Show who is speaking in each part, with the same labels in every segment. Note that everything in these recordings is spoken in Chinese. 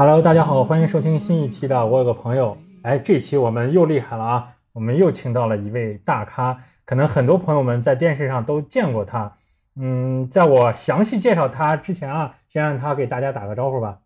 Speaker 1: Hello，大家好，欢迎收听新一期的《我有个朋友》。哎，这期我们又厉害了啊！我们又请到了一位大咖，可能很多朋友们在电视上都见过他。嗯，在我详细介绍他之前啊，先让他给大家打个招呼吧。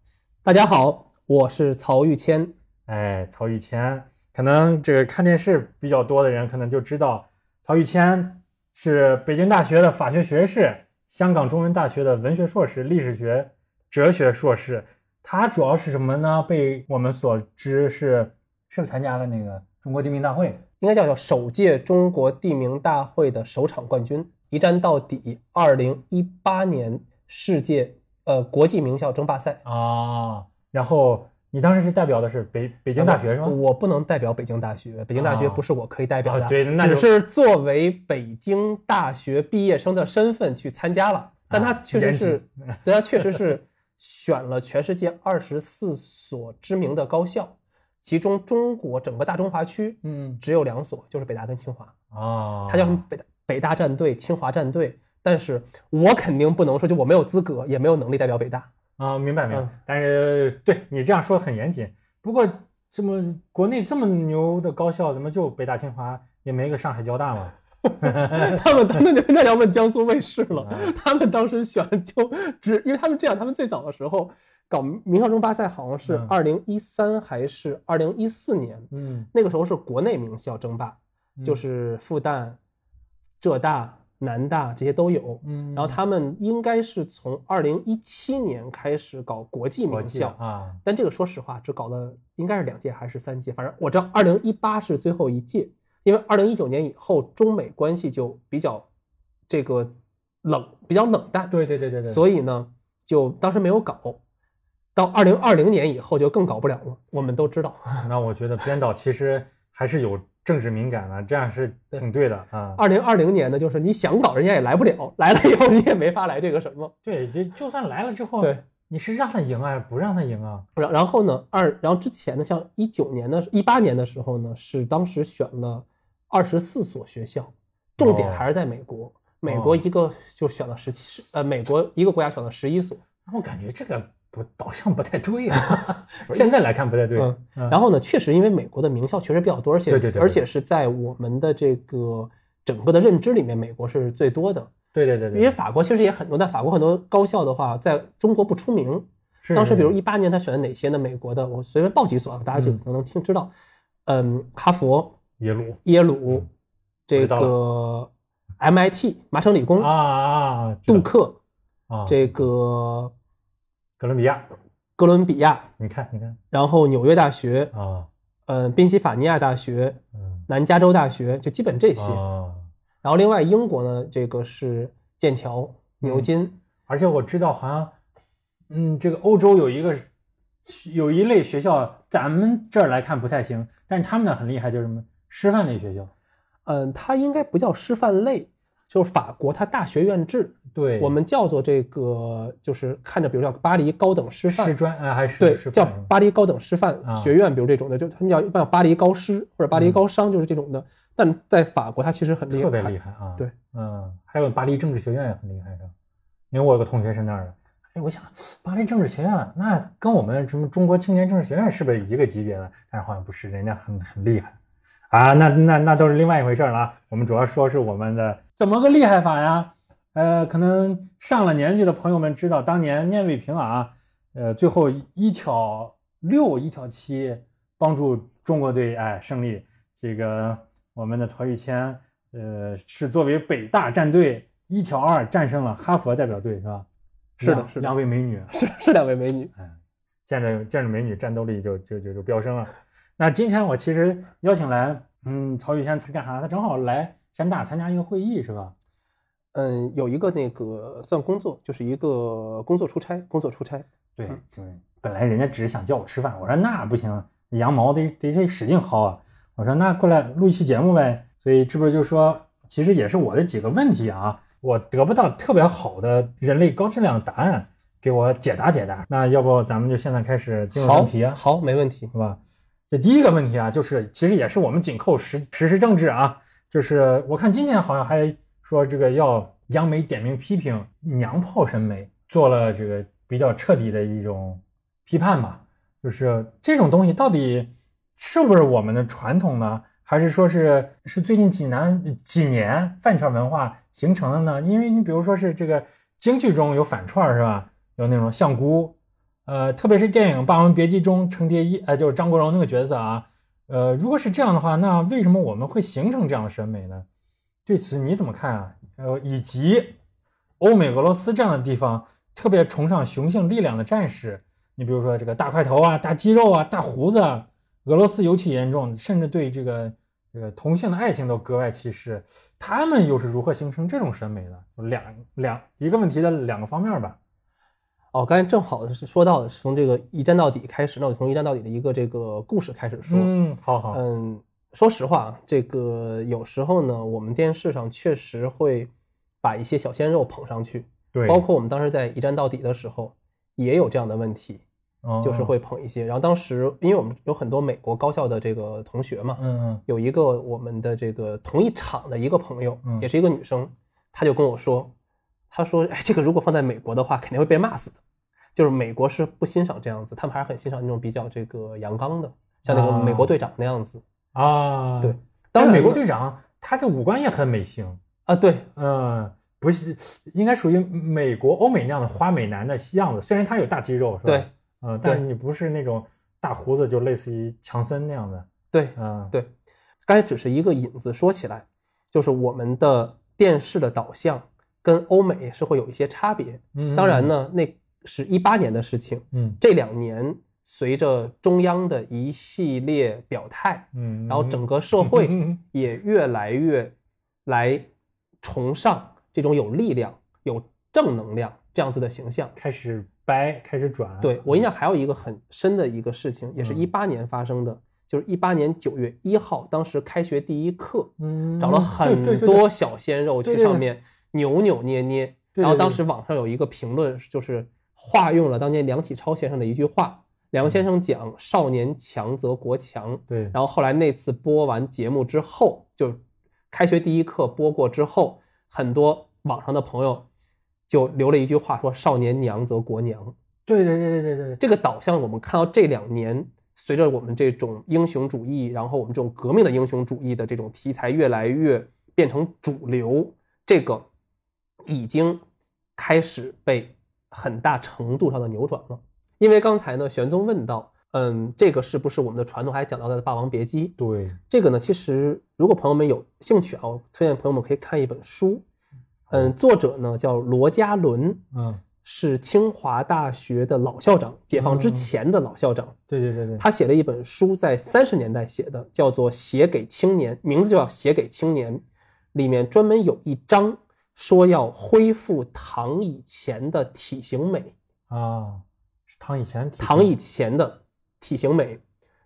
Speaker 2: 大家好，我是曹玉谦。
Speaker 1: 哎，曹玉谦，可能这个看电视比较多的人可能就知道，曹玉谦是北京大学的法学学士，香港中文大学的文学硕士，历史学、哲学硕士。他主要是什么呢？被我们所知是是不是参加了那个中国地名大会？
Speaker 2: 应该叫做首届中国地名大会的首场冠军，一战到底。二零一八年世界呃国际名校争霸赛
Speaker 1: 啊，然后你当时是代表的是北北京大学是吗？
Speaker 2: 我不能代表北京大学，北京大学不是我可以代表的，
Speaker 1: 对，那
Speaker 2: 只是作为北京大学毕业生的身份去参加了。但他确实是，对他确实是。选了全世界二十四所知名的高校，其中中国整个大中华区，
Speaker 1: 嗯，
Speaker 2: 只有两所，就是北大跟清华
Speaker 1: 啊。
Speaker 2: 他叫什么北大北大战队、清华战队，但是我肯定不能说，就我没有资格，也没有能力代表北大
Speaker 1: 啊。明白明白。但是对你这样说很严谨。不过这么国内这么牛的高校，怎么就北大清华也没个上海交大吗？
Speaker 2: 他们那就那要问江苏卫视了。他们当时选就只，因为他们这样，他们最早的时候搞名校争霸赛，好像是二零一三还是二零一四年。
Speaker 1: 嗯，
Speaker 2: 那个时候是国内名校争霸，就是复旦、浙大、南大这些都有。
Speaker 1: 嗯，
Speaker 2: 然后他们应该是从二零一七年开始搞国际名校
Speaker 1: 啊。
Speaker 2: 但这个说实话，只搞了应该是两届还是三届，反正我知道二零一八是最后一届。因为二零一九年以后，中美关系就比较这个冷，比较冷淡。
Speaker 1: 对对对对对。
Speaker 2: 所以呢，就当时没有搞，到二零二零年以后就更搞不了了。我们都知道。
Speaker 1: 那我觉得编导其实还是有政治敏感的，这样是 挺对的啊。
Speaker 2: 二零二零年呢，就是你想搞，人家也来不了，来了以后你也没法来这个什么。
Speaker 1: 对，就就算来了之后，
Speaker 2: 对。
Speaker 1: 你是让他赢啊，不让他赢啊？
Speaker 2: 然然后呢，二然后之前呢，像一九年的、一八年的时候呢，是当时选了。二十四所学校，重点还是在美国。美国一个就选了十七，呃，美国一个国家选了十一所。
Speaker 1: 我感觉这个不导向不太对啊。现在来看不太对。
Speaker 2: 然后呢，确实因为美国的名校确实比较多，而且
Speaker 1: 对对对，
Speaker 2: 而且是在我们的这个整个的认知里面，美国是最多的。
Speaker 1: 对对对对。
Speaker 2: 因为法国其实也很多，但法国很多高校的话，在中国不出名。当时比如一八年他选的哪些呢？美国的，我随便报几所啊，大家就可能能听知道。嗯，哈佛。
Speaker 1: 耶鲁，
Speaker 2: 耶鲁，这个 MIT 麻省理工
Speaker 1: 啊啊，
Speaker 2: 杜克
Speaker 1: 啊，
Speaker 2: 这个
Speaker 1: 哥伦比亚，
Speaker 2: 哥伦比亚，
Speaker 1: 你看你看，
Speaker 2: 然后纽约大学
Speaker 1: 啊，
Speaker 2: 嗯，宾夕法尼亚大学，
Speaker 1: 嗯，
Speaker 2: 南加州大学，就基本这些。然后另外英国呢，这个是剑桥、牛津，
Speaker 1: 而且我知道好像，嗯，这个欧洲有一个。有一类学校，咱们这儿来看不太行，但是他们那很厉害，就是什么师范类学校。
Speaker 2: 嗯，它应该不叫师范类，就是法国它大学院制，
Speaker 1: 对
Speaker 2: 我们叫做这个，就是看着比如叫巴黎高等师范
Speaker 1: 师专啊，还是
Speaker 2: 对叫巴黎高等师范学院，比如这种的，就他们叫一般叫巴黎高师或者巴黎高商，就是这种的。但在法国，它其实很厉害，
Speaker 1: 特别厉害啊。
Speaker 2: 对，
Speaker 1: 嗯，还有巴黎政治学院也很厉害，是吧？因为我有个同学是那儿的。哎，我想巴黎政治学院那跟我们什么中国青年政治学院是不是一个级别的？但是好像不是，人家很很厉害啊。那那那都是另外一回事了啊。我们主要说是我们的怎么个厉害法呀？呃，可能上了年纪的朋友们知道，当年聂卫平啊，呃，最后一挑六一挑七帮助中国队哎胜利。这个我们的陶玉谦，呃，是作为北大战队一挑二战胜了哈佛代表队，是吧？
Speaker 2: 是的，是
Speaker 1: 两位美女，
Speaker 2: 是是两位美女，
Speaker 1: 嗯，见着见着美女，战斗力就就就就飙升了。那今天我其实邀请来，嗯，曹宇轩是干啥？他正好来山大参加一个会议，是吧？
Speaker 2: 嗯，有一个那个算工作，就是一个工作出差，工作出差。
Speaker 1: 对，就是本来人家只是想叫我吃饭，我说那不行，羊毛得得得使劲薅啊。我说那过来录一期节目呗。所以这不就说，其实也是我的几个问题啊。我得不到特别好的人类高质量答案，给我解答解答。那要不咱们就现在开始进入问题啊？
Speaker 2: 好，没问题，
Speaker 1: 是吧？第一个问题啊，就是其实也是我们紧扣时时事政治啊，就是我看今天好像还说这个要央媒点名批评娘炮审美，做了这个比较彻底的一种批判吧。就是这种东西到底是不是我们的传统呢？还是说是是最近几年几年饭圈文化形成的呢？因为你比如说是这个京剧中有反串是吧？有那种相姑，呃，特别是电影《霸王别姬》中程蝶衣，呃，就是张国荣那个角色啊。呃，如果是这样的话，那为什么我们会形成这样的审美呢？对此你怎么看啊？呃，以及欧美、俄罗斯这样的地方特别崇尚雄性力量的战士，你比如说这个大块头啊、大肌肉啊、大胡子，啊俄罗斯尤其严重，甚至对这个这个同性的爱情都格外歧视。他们又是如何形成这种审美的？两两一个问题的两个方面吧。
Speaker 2: 哦，刚才正好是说到的是，从这个一战到底开始，那我从一战到底的一个这个故事开始说。
Speaker 1: 嗯，好好。
Speaker 2: 嗯，说实话，这个有时候呢，我们电视上确实会把一些小鲜肉捧上去，
Speaker 1: 对，
Speaker 2: 包括我们当时在一战到底的时候也有这样的问题，就是会捧一些。然后当时因为我们有很多美国高校的这个同学嘛，
Speaker 1: 嗯嗯，
Speaker 2: 有一个我们的这个同一场的一个朋友，也是一个女生，她就跟我说，她说，哎，这个如果放在美国的话，肯定会被骂死的。就是美国是不欣赏这样子，他们还是很欣赏那种比较这个阳刚的，像那个美国队长那样子
Speaker 1: 啊。
Speaker 2: 对，当然
Speaker 1: 美国队长他这五官也很美型
Speaker 2: 啊。对，
Speaker 1: 嗯，不是，应该属于美国欧美那样的花美男的样子。虽然他有大肌肉，是吧？
Speaker 2: 对，
Speaker 1: 嗯，但是你不是那种大胡子，就类似于强森那样的。
Speaker 2: 对，
Speaker 1: 嗯，
Speaker 2: 对。刚才只是一个引子，说起来，就是我们的电视的导向跟欧美是会有一些差别。
Speaker 1: 嗯，
Speaker 2: 当然呢，那。是一八年的事情，
Speaker 1: 嗯，
Speaker 2: 这两年随着中央的一系列表态，
Speaker 1: 嗯，
Speaker 2: 然后整个社会也越来越来崇尚这种有力量、有正能量这样子的形象，
Speaker 1: 开始掰，开始转。
Speaker 2: 对我印象还有一个很深的一个事情，也是一八年发生的，就是一八年九月一号，当时开学第一课，
Speaker 1: 嗯，
Speaker 2: 找了很多小鲜肉去上面扭扭捏捏，然后当时网上有一个评论就是。化用了当年梁启超先生的一句话，梁先生讲“少年强则国强”。
Speaker 1: 对，
Speaker 2: 然后后来那次播完节目之后，就开学第一课播过之后，很多网上的朋友就留了一句话，说“少年娘则国娘”。
Speaker 1: 对对对对对对，
Speaker 2: 这个导向我们看到这两年，随着我们这种英雄主义，然后我们这种革命的英雄主义的这种题材越来越变成主流，这个已经开始被。很大程度上的扭转了，因为刚才呢，玄宗问到，嗯，这个是不是我们的传统？还讲到的《霸王别姬》。
Speaker 1: 对，
Speaker 2: 这个呢，其实如果朋友们有兴趣啊，我推荐朋友们可以看一本书，嗯，作者呢叫罗家伦，
Speaker 1: 嗯，
Speaker 2: 是清华大学的老校长，解放之前的老校长。
Speaker 1: 对对对对，
Speaker 2: 他写了一本书，在三十年代写的，叫做《写给青年》，名字就叫《写给青年》，里面专门有一章。说要恢复唐以前的体型美
Speaker 1: 啊，唐以前
Speaker 2: 唐以前的体型美，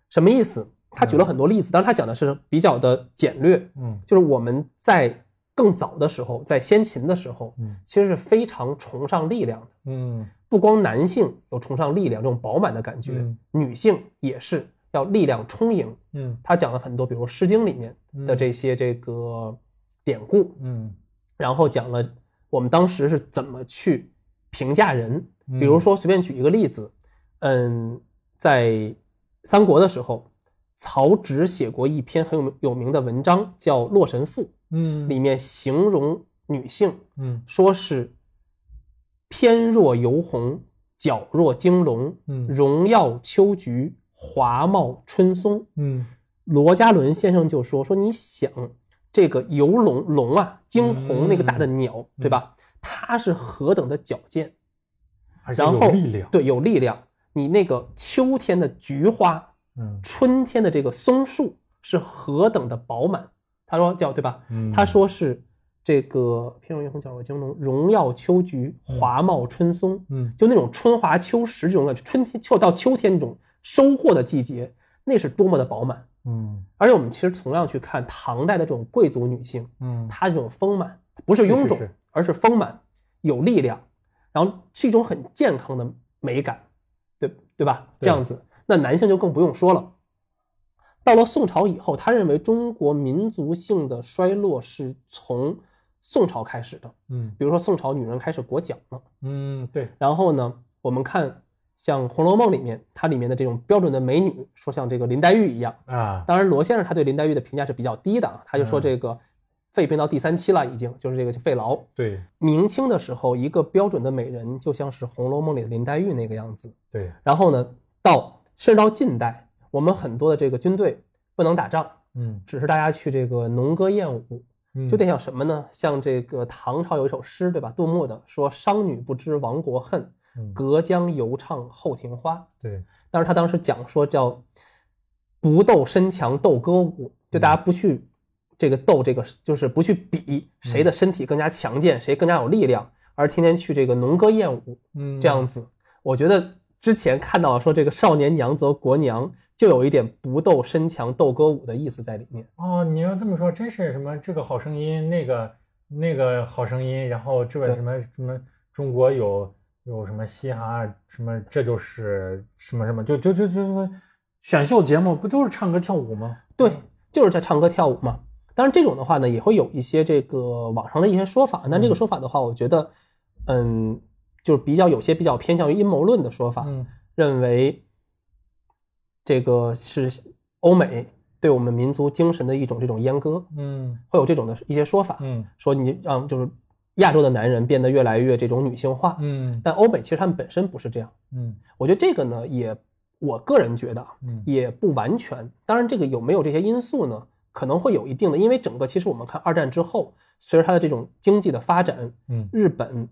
Speaker 2: 什么意思？他举了很多例子，但是他讲的是比较的简略。
Speaker 1: 嗯，
Speaker 2: 就是我们在更早的时候，在先秦的时候，
Speaker 1: 嗯，
Speaker 2: 其实是非常崇尚力量的。
Speaker 1: 嗯，
Speaker 2: 不光男性有崇尚力量这种饱满的感觉，女性也是要力量充盈。
Speaker 1: 嗯，
Speaker 2: 他讲了很多，比如《诗经》里面的这些这个典故。
Speaker 1: 嗯。
Speaker 2: 然后讲了我们当时是怎么去评价人，比如说随便举一个例子，嗯，在三国的时候，曹植写过一篇很有有名的文章，叫《洛神赋》，
Speaker 1: 嗯，
Speaker 2: 里面形容女性，
Speaker 1: 嗯，
Speaker 2: 说是翩若游鸿，皎若惊龙，
Speaker 1: 嗯，
Speaker 2: 荣耀秋菊，华茂春松，
Speaker 1: 嗯，
Speaker 2: 罗家伦先生就说说你想。这个游龙龙啊，惊鸿那个大的鸟，对吧？它是何等的矫健，然后
Speaker 1: 力量，
Speaker 2: 对，有力量。你那个秋天的菊花，
Speaker 1: 嗯，
Speaker 2: 春天的这个松树是何等的饱满。他说叫对吧？他说是这个翩若游红，皎若惊龙，荣耀秋菊，华茂春松。
Speaker 1: 嗯，
Speaker 2: 就那种春华秋实这种感觉，春天秋到秋天那种收获的季节，那是多么的饱满。
Speaker 1: 嗯，
Speaker 2: 而且我们其实同样去看唐代的这种贵族女性，
Speaker 1: 嗯，
Speaker 2: 她这种丰满不是臃肿，而是丰满有力量，然后是一种很健康的美感，对对吧？这样子，那男性就更不用说了。到了宋朝以后，他认为中国民族性的衰落是从宋朝开始的，
Speaker 1: 嗯，
Speaker 2: 比如说宋朝女人开始裹脚了，
Speaker 1: 嗯，对。
Speaker 2: 然后呢，我们看像《红楼梦》里面，它里面的这种标准的美女，说像这个林黛玉一样。
Speaker 1: 啊，
Speaker 2: 当然，罗先生他对林黛玉的评价是比较低的啊，他就说这个肺病到第三期了，已经就是这个肺痨。
Speaker 1: 对
Speaker 2: 明清的时候，一个标准的美人就像是《红楼梦》里的林黛玉那个样子。
Speaker 1: 对，
Speaker 2: 然后呢，到甚至到近代，我们很多的这个军队不能打仗，
Speaker 1: 嗯，
Speaker 2: 只是大家去这个农歌艳舞，
Speaker 1: 嗯
Speaker 2: 就得像什么呢？像这个唐朝有一首诗，对吧？杜牧的说“商女不知亡国恨，
Speaker 1: 嗯
Speaker 2: 隔江犹唱后庭花”。
Speaker 1: 对，
Speaker 2: 但是他当时讲说叫不斗身强斗歌舞，就大家不去这个斗这个，就是不去比谁的身体更加强健，谁更加有力量，而天天去这个农歌艳舞
Speaker 1: 嗯，
Speaker 2: 这样子。我觉得之前看到说这个少年娘则国娘，就有一点不斗身强斗歌舞的意思在里面。
Speaker 1: 哦，你要这么说，真是什么这个好声音，那个那个好声音，然后这边什么什么中国有有什么嘻哈什么，这就是什么什么，就就就就选秀节目不都是唱歌跳舞吗？
Speaker 2: 对，就是在唱歌跳舞嘛。当然，这种的话呢，也会有一些这个网上的一些说法。但这个说法的话，我觉得，嗯，就是比较有些比较偏向于阴谋论的说法，
Speaker 1: 嗯
Speaker 2: 认为这个是欧美对我们民族精神的一种这种阉割，
Speaker 1: 嗯
Speaker 2: 会有这种的一些说法，
Speaker 1: 嗯
Speaker 2: 说你让就是亚洲的男人变得越来越这种女性化，
Speaker 1: 嗯
Speaker 2: 但欧美其实他们本身不是这样。
Speaker 1: 嗯
Speaker 2: 我觉得这个呢，也我个人觉得啊，
Speaker 1: 嗯
Speaker 2: 也不完全。当然，这个有没有这些因素呢？可能会有一定的，因为整个其实我们看二战之后，随着它的这种经济的发展，
Speaker 1: 嗯
Speaker 2: 日本、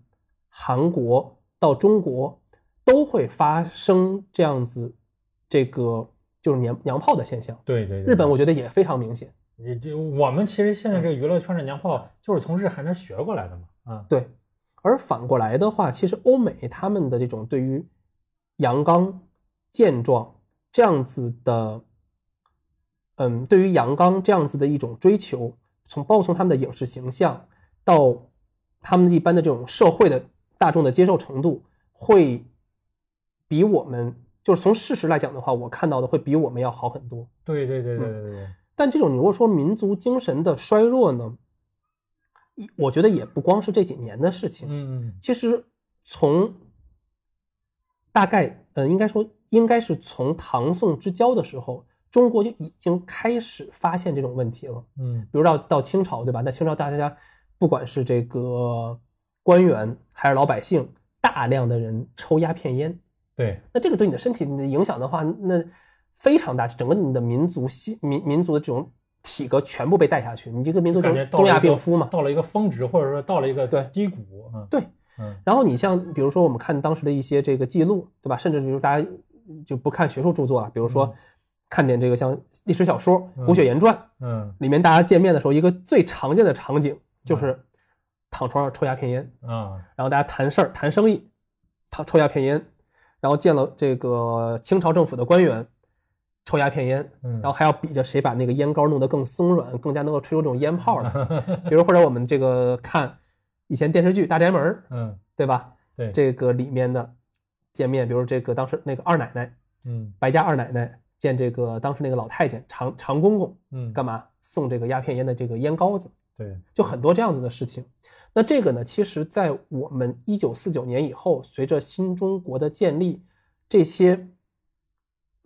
Speaker 2: 韩国到中国都会发生这样子这个就是娘娘炮的现象。
Speaker 1: 对对对，
Speaker 2: 日本我觉得也非常明显。
Speaker 1: 你这我们其实现在这个娱乐圈的娘炮就是从日韩那儿学过来的嘛，啊，
Speaker 2: 对，而反过来的话，其实欧美他们的这种对于阳刚、健壮这样子的，嗯，对于阳刚这样子的一种追求，从包括从他们的影视形象到他们一般的这种社会的大众的接受程度，会比我们就是从事实来讲的话，我看到的会比我们要好很多。
Speaker 1: 对对对对对对对，
Speaker 2: 但这种你如果说民族精神的衰弱呢，一我觉得也不光是这几年的事情。
Speaker 1: 嗯
Speaker 2: 其实从大概呃，应该说应该是从唐宋之交的时候，中国就已经开始发现这种问题了。
Speaker 1: 嗯
Speaker 2: 比如到到清朝，对吧？那清朝大家不管是这个官员还是老百姓，大量的人抽鸦片烟，
Speaker 1: 对，
Speaker 2: 那这个对你的身体的影响的话，那非常大，整个你的民族系民民族的这种体格全部被带下去，你这个民族就东亚病夫嘛。
Speaker 1: 到了一个峰值，或者说到了一个
Speaker 2: 对
Speaker 1: 低谷，嗯。
Speaker 2: 对，
Speaker 1: 嗯。
Speaker 2: 然后你像比如说我们看当时的一些这个记录，对吧？甚至比如大家就不看学术著作了，比如说
Speaker 1: 嗯。
Speaker 2: 看点这个像历史小说《
Speaker 1: 嗯。
Speaker 2: 胡雪岩传》
Speaker 1: 嗯。
Speaker 2: 里面，大家见面的时候，一个最常见的场景就是躺床上抽鸦片烟，
Speaker 1: 啊。
Speaker 2: 然后大家谈事儿、谈生意，他抽鸦片烟，然后见了这个清朝政府的官员，抽鸦片烟，
Speaker 1: 嗯，
Speaker 2: 然后还要比着谁把那个烟膏弄得更松软，更加能够吹出这种烟泡来。比如或者我们这个看以前电视剧《大宅门》，
Speaker 1: 嗯。
Speaker 2: 对吧？
Speaker 1: 对。
Speaker 2: 这个里面的见面，比如这个当时那个二奶奶，
Speaker 1: 嗯。
Speaker 2: 白家二奶奶见这个当时那个老太监常常公公，
Speaker 1: 嗯。
Speaker 2: 干嘛？送这个鸦片烟的这个烟膏子，
Speaker 1: 对。
Speaker 2: 就很多这样子的事情。那这个呢，其实在我们一九四九年以后，随着新中国的建立，这些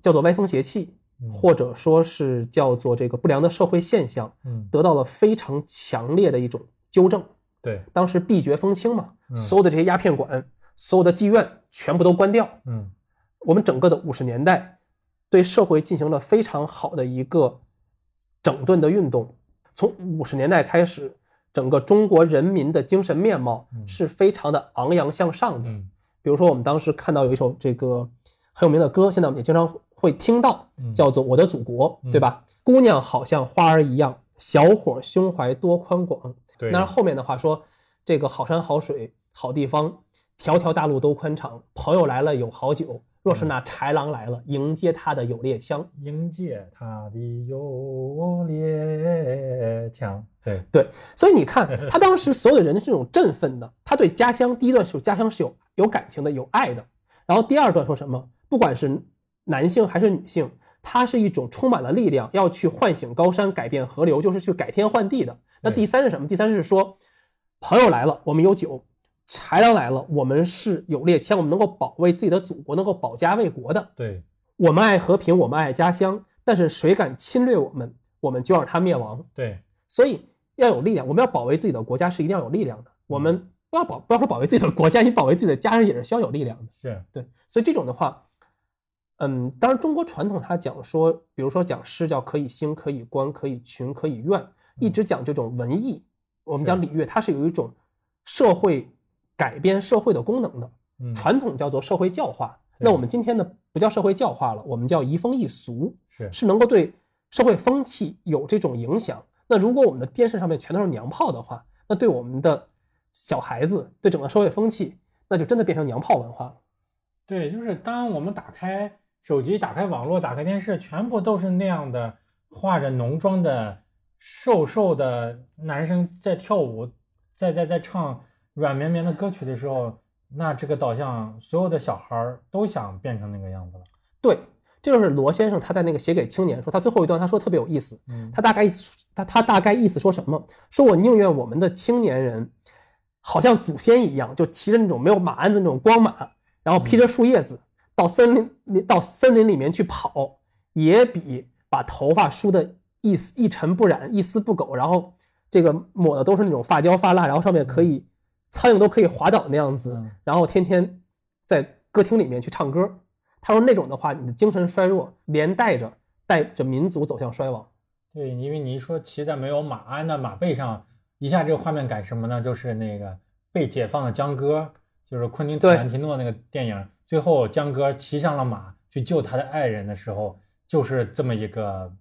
Speaker 2: 叫做歪风邪气，
Speaker 1: 嗯
Speaker 2: 或者说是叫做这个不良的社会现象，
Speaker 1: 嗯
Speaker 2: 得到了非常强烈的一种纠正。
Speaker 1: 对
Speaker 2: 当时闭绝风清嘛，
Speaker 1: 嗯
Speaker 2: 所有的这些鸦片馆、所有的妓院全部都关掉。
Speaker 1: 嗯
Speaker 2: 我们整个的五十年代对社会进行了非常好的一个整顿的运动。从五十年代开始，整个中国人民的精神面貌
Speaker 1: 嗯
Speaker 2: 是非常的昂扬向上的。
Speaker 1: 嗯
Speaker 2: 比如说，我们当时看到有一首这个很有名的歌，现在我们也经常会听到，
Speaker 1: 嗯
Speaker 2: 叫做《我的祖国》，
Speaker 1: 嗯
Speaker 2: 对吧？姑娘好像花儿一样，小伙胸怀多宽广。
Speaker 1: 对，
Speaker 2: 那后面的话说，这个好山好水好地方，条条大路都宽敞。朋友来了有好酒，若是那豺狼来了，迎接他的有猎枪。
Speaker 1: 迎接他的有猎枪，对
Speaker 2: 对，所以你看，他当时所有的人是这种振奋的，他对家乡第一段是有家乡是有有感情的、有爱的。然后第二段说什么？不管是男性还是女性，他是一种充满了力量，要去唤醒高山、改变河流，就是去改天换地的。那第三是什么？第三是说，朋友来了，我们有酒，豺狼来了，我们是有猎枪，我们能够保卫自己的祖国，能够保家卫国的。
Speaker 1: 对，
Speaker 2: 我们爱和平，我们爱家乡，但是谁敢侵略我们，我们就让他灭亡。
Speaker 1: 对，
Speaker 2: 所以要有力量，我们要保卫自己的国家是一定要有力量的。我们不要保，不要说保卫自己的国家，你保卫自己的家人也是需要有力量的。
Speaker 1: 是，
Speaker 2: 对，所以这种的话，嗯，当然中国传统它讲说，比如说讲诗叫可以兴，可以观，可以群，可以怨，一直讲这种文艺。我们讲礼乐，它是有一种社会改变社会的功能的。
Speaker 1: 嗯，
Speaker 2: 传统叫做社会教化，那我们今天呢不叫社会教化了，我们叫移风易俗，
Speaker 1: 是
Speaker 2: 是能够对社会风气有这种影响。那如果我们的电视上面全都是娘炮的话，那对我们的小孩子，对整个社会风气，那就真的变成娘炮文化了。
Speaker 1: 对，就是当我们打开手机、打开网络、打开电视，全部都是那样的化着浓妆的瘦瘦的男生在跳舞，在在在唱软绵绵的歌曲的时候，那这个导向，所有的小孩儿都想变成那个样子了。
Speaker 2: 对，这就是罗先生他在那个写给青年说，他最后一段他说特别有意思，
Speaker 1: 嗯
Speaker 2: 他大概意思他他大概意思说什么？说我宁愿我们的青年人，好像祖先一样，就骑着那种没有马鞍子那种光马，然后披着树叶子到森林里到森林里面去跑，也比把头发梳的一丝一尘不染、一丝不苟，然后这个抹的都是那种发胶发蜡，然后上面可以苍蝇都可以滑倒那样子
Speaker 1: 嗯，
Speaker 2: 然后天天在歌厅里面去唱歌。他说那种的话，你的精神衰弱，连带着带着民族走向衰亡。
Speaker 1: 对，因为你一说骑在没有马鞍的马背上，一下这个画面感什么呢？就是那个被解放的江歌，就是昆汀·塔
Speaker 2: 对
Speaker 1: 兰提诺那个电影，最后江哥骑上了马去救他的爱人的时候，就是这么一个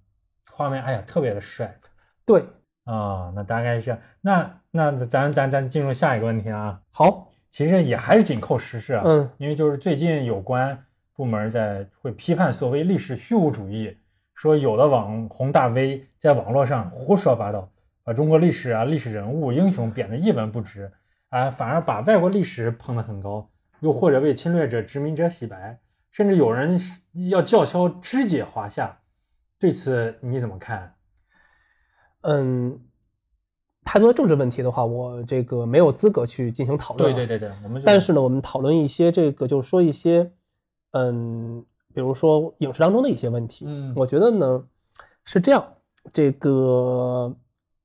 Speaker 1: 画面，哎呀，特别的帅
Speaker 2: 对，
Speaker 1: 啊、那大概是。那那咱咱咱进入下一个问题啊，
Speaker 2: 好，
Speaker 1: 其实也还是紧扣时事啊，
Speaker 2: 嗯，
Speaker 1: 因为就是最近有关部门在会批判所谓历史虚无主义，说有的网红大 V 在网络上胡说八道，把中国历史啊、历史人物、英雄贬得一文不值，啊，反而把外国历史捧得很高，又或者为侵略者、殖民者洗白，甚至有人要叫嚣肢解华夏，对此你怎么看？
Speaker 2: 嗯，太多的政治问题的话，我这个没有资格去进行讨论、
Speaker 1: 对对。对对，我们
Speaker 2: 但是呢，我们讨论一些这个，就是说一些，嗯，比如说影视当中的一些问题。
Speaker 1: 嗯
Speaker 2: 我觉得呢是这样，这个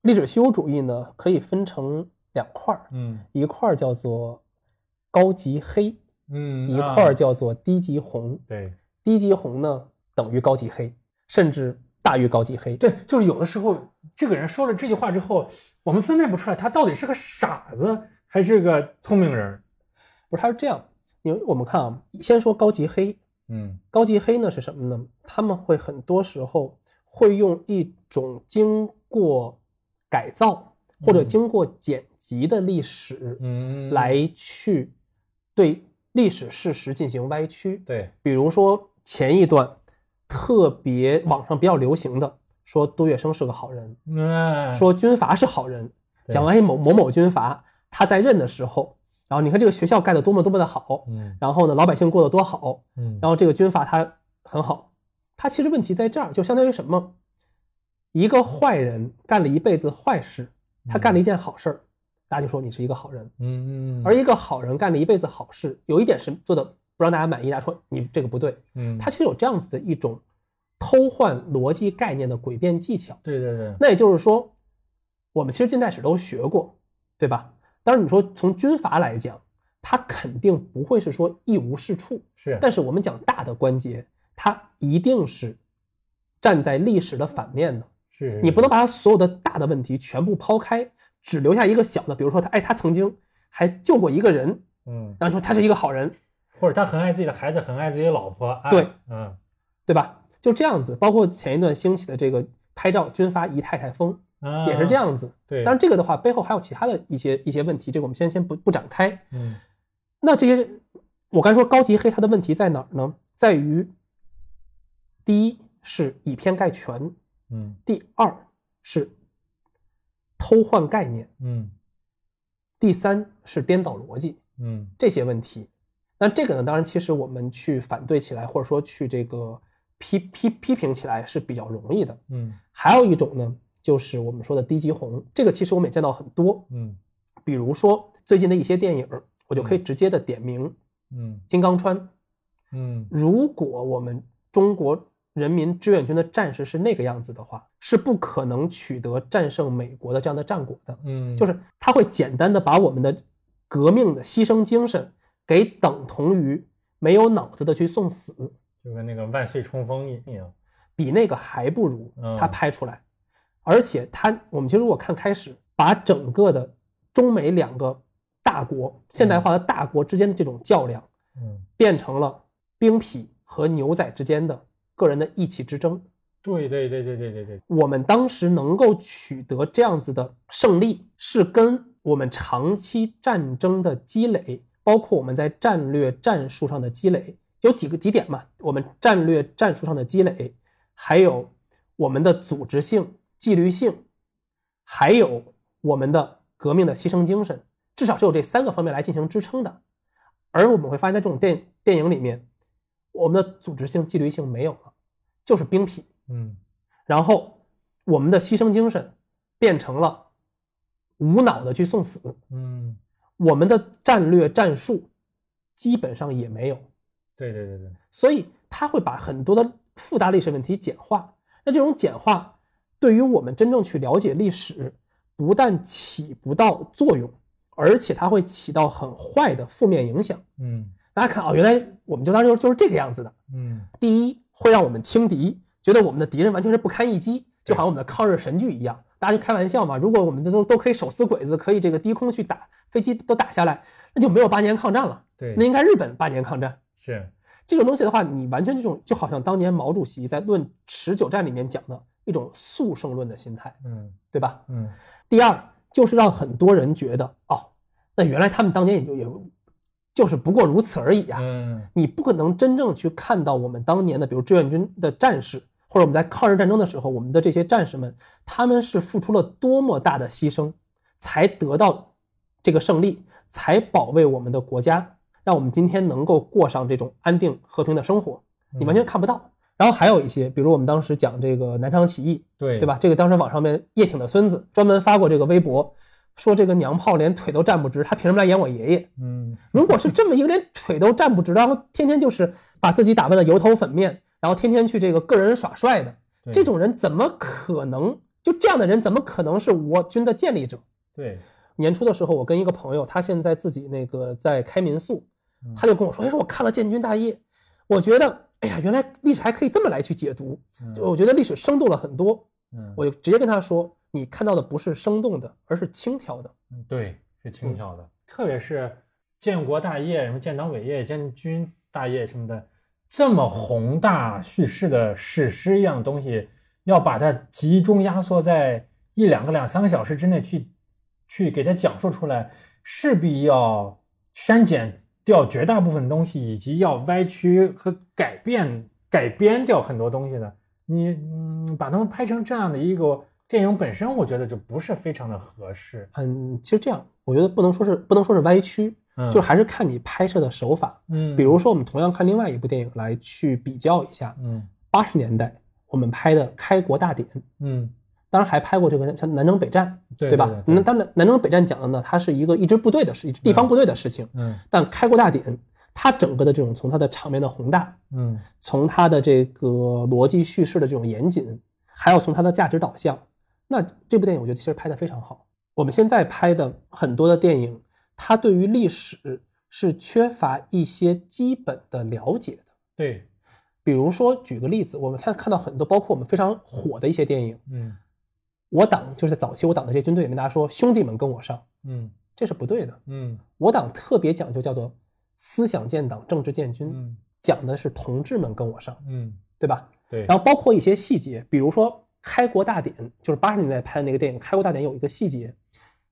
Speaker 2: 历史虚无主义呢可以分成两块儿，
Speaker 1: 嗯
Speaker 2: 一块儿叫做高级黑，
Speaker 1: 嗯
Speaker 2: 一块儿
Speaker 1: 啊
Speaker 2: 叫做低级红。
Speaker 1: 对
Speaker 2: 低级红呢等于高级黑，甚至大于高级黑。
Speaker 1: 对，就是有的时候这个人说了这句话之后，我们分辨不出来他到底是个傻子还是个聪明人。
Speaker 2: 不是，他是这样，因为我们看啊，先说高级黑，
Speaker 1: 嗯
Speaker 2: 高级黑呢是什么呢？他们会很多时候会用一种经过改造或者
Speaker 1: 嗯
Speaker 2: 经过剪辑的历史
Speaker 1: 嗯，
Speaker 2: 来去对历史事实进行歪曲。
Speaker 1: 对，
Speaker 2: 比如说前一段特别网上比较流行的，说杜月笙是个好人，
Speaker 1: 嗯，
Speaker 2: 说军阀是好人，
Speaker 1: 对
Speaker 2: 讲完哎某某某军阀他在任的时候，然后你看这个学校盖的多么多么的好，
Speaker 1: 嗯
Speaker 2: 然后呢老百姓过得多好，
Speaker 1: 嗯，
Speaker 2: 然后这个军阀他很好，他其实问题在这儿，就相当于什么？一个坏人干了一辈子坏事，他干了一件好事儿，大家就说你是一个好人；
Speaker 1: 嗯嗯，
Speaker 2: 而一个好人干了一辈子好事，有一点是做的不让大家满意，大家说你这个不对。
Speaker 1: 嗯，
Speaker 2: 他其实有这样子的一种偷换逻辑概念的诡辩技巧。
Speaker 1: 对对对，
Speaker 2: 那也就是说，我们其实近代史都学过，对吧？当然，你说从军阀来讲，他肯定不会是说一无是处，
Speaker 1: 是，
Speaker 2: 但是我们讲大的关节，他一定是站在历史的反面的。
Speaker 1: 是是
Speaker 2: 你不能把他所有的大的问题全部抛开，只留下一个小的，比如说他，哎，他曾经还救过一个人，
Speaker 1: 嗯，
Speaker 2: 然后说他是一个好人，
Speaker 1: 或者他很爱自己的孩子，很爱自己的老婆，啊
Speaker 2: 对，
Speaker 1: 嗯
Speaker 2: 对吧？就这样子，包括前一段兴起的这个拍照军阀姨太太风，
Speaker 1: 啊，
Speaker 2: 也是这，样子。
Speaker 1: 对，
Speaker 2: 但是，这个的话背后还有其他的一些一些问题，这个我们先先不不展开。
Speaker 1: 嗯
Speaker 2: 那这些，我刚才说高级黑它的问题在哪儿呢？在于，第一是以偏概全，
Speaker 1: 嗯
Speaker 2: 第二是偷换概念，
Speaker 1: 嗯。
Speaker 2: 第三是颠倒逻辑。
Speaker 1: 嗯。
Speaker 2: 这些问题。那这个呢，当然其实我们去反对起来，或者说去这个批批批评起来是比较容易的。
Speaker 1: 嗯。
Speaker 2: 还有一种呢，就是我们说的低级红，这个其实我们也见到很多，
Speaker 1: 嗯。
Speaker 2: 比如说最近的一些电影，我就可以直接的点名
Speaker 1: 嗯。
Speaker 2: 金刚川。
Speaker 1: 嗯。
Speaker 2: 如果我们中国人民志愿军的战士是那个样子的话，是不可能取得战胜美国的这样的战果的。
Speaker 1: 嗯，
Speaker 2: 就是他会简单的把我们的革命的牺牲精神给等同于没有脑子的去送死，
Speaker 1: 就跟那个万岁冲锋一样。
Speaker 2: 比那个还不如
Speaker 1: 嗯
Speaker 2: 他拍出来。而且他，我们其实如果看开始，把整个的中美两个大国现代化的大国之间的这种较量，
Speaker 1: 嗯，
Speaker 2: 变成了兵痞和牛仔之间的个人的意气之争。
Speaker 1: 对对对对对对对，
Speaker 2: 我们当时能够取得这样子的胜利，是跟我们长期战争的积累，包括我们在战略战术上的积累，有几个几点嘛？我们战略战术上的积累，还有我们的组织性、纪律性，还有我们的革命的牺牲精神，至少是有这三个方面来进行支撑的。而我们会发现，在这种电电影里面，我们的组织性、纪律性没有了，就是兵痞。
Speaker 1: 嗯
Speaker 2: 然后我们的牺牲精神变成了无脑的去送死，
Speaker 1: 嗯，
Speaker 2: 我们的战略战术基本上也没有，
Speaker 1: 对对对对，
Speaker 2: 所以他会把很多的复杂历史问题简化。那这种简化对于我们真正去了解历史，不但起不到作用，而且它会起到很坏的负面影响。
Speaker 1: 嗯
Speaker 2: 大家看啊、哦，原来我们就当时就是这个样子的。
Speaker 1: 嗯
Speaker 2: 第一，会让我们轻敌，觉得我们的敌人完全是不堪一击，就好像我们的抗日神剧一样。大家就开玩笑嘛，如果我们都都可以手撕鬼子，可以这个低空去打飞机都打下来，那就没有八年抗战了，
Speaker 1: 对，
Speaker 2: 那应该日本八年抗战。
Speaker 1: 是
Speaker 2: 这种东西的话，你完全这种就好像当年毛主席在《论持久战》里面讲的一种速胜论的心态，
Speaker 1: 嗯
Speaker 2: 对吧？
Speaker 1: 嗯
Speaker 2: 第二就是让很多人觉得，哦，那原来他们当年也就也就是不过如此而已呀、
Speaker 1: 嗯
Speaker 2: 你不可能真正去看到我们当年的，比如志愿军的战士，或者我们在抗日战争的时候，我们的这些战士们，他们是付出了多么大的牺牲，才得到这个胜利，才保卫我们的国家，让我们今天能够过上这种安定和平的生活，你完全看不到。然后还有一些，比如我们当时讲这个南昌起义，
Speaker 1: 对
Speaker 2: 对吧？？这个当时网上面叶挺的孙子专门发过这个微博，说这个娘炮连腿都站不直，他凭什么来演我爷爷？
Speaker 1: 嗯
Speaker 2: 如果是这么一个连腿都站不直，然后天天就是把自己打扮的油头粉面，然后天天去这个个人耍帅的，这种人怎么可能？就这样的人怎么可能是我军的建立者？
Speaker 1: 对
Speaker 2: 年初的时候，我跟一个朋友，他现在自己那个在开民宿
Speaker 1: 嗯，
Speaker 2: 他就跟我说：“哎，说我看了《建军大业》，我觉得，哎呀，原来历史还可以这么来去解读，
Speaker 1: 嗯
Speaker 2: 就我觉得历史生动了很多。”
Speaker 1: 嗯
Speaker 2: 我就直接跟他说：“你看到的不是生动的，而是轻佻的。
Speaker 1: 嗯对是轻佻的，特别是建国大业、什么建党伟业、建军大业什么的，这么宏大叙事的史诗一样的东西，要把它集中压缩在一两个、两三个小时之内去去给它讲述出来，势必要删减掉绝大部分东西，以及要歪曲和改变、改编掉很多东西的。你嗯，把它们拍成这样的一个电影本身，我觉得就不是非常的合适。
Speaker 2: 嗯，其实这样，我觉得不能说是不能说是歪曲，
Speaker 1: 嗯，
Speaker 2: 就还是看你拍摄的手法。
Speaker 1: 嗯，
Speaker 2: 比如说，我们同样看另外一部电影来去比较一下，
Speaker 1: 嗯
Speaker 2: 八十年代我们拍的《开国大典》，
Speaker 1: 嗯，
Speaker 2: 当然还拍过这个像南征北战，
Speaker 1: 对
Speaker 2: 吧？那当然，南征北战讲的呢，它是一个一支部队的事，地方部队的事情。
Speaker 1: 嗯
Speaker 2: 但《开国大典》它整个的这种从它的场面的宏大，
Speaker 1: 嗯
Speaker 2: 从它的这个逻辑叙事的这种严谨，还有从它的价值导向，那这部电影我觉得其实拍的非常好。我们现在拍的很多的电影，它对于历史是缺乏一些基本的了解的。
Speaker 1: 对，
Speaker 2: 比如说，举个例子，我们看看到很多，包括我们非常火的一些电影，
Speaker 1: 嗯
Speaker 2: 我党就是在早期我党的这些军队里面，大家说兄弟们跟我上，
Speaker 1: 嗯
Speaker 2: 这是不对的。
Speaker 1: 嗯
Speaker 2: 我党特别讲究叫做思想建党，政治建军，
Speaker 1: 嗯
Speaker 2: 讲的是同志们跟我上，
Speaker 1: 嗯，
Speaker 2: 对吧？
Speaker 1: 对，
Speaker 2: 然后包括一些细节，比如说《开国大典》，就是八十年代拍的那个电影《开国大典》有一个细节，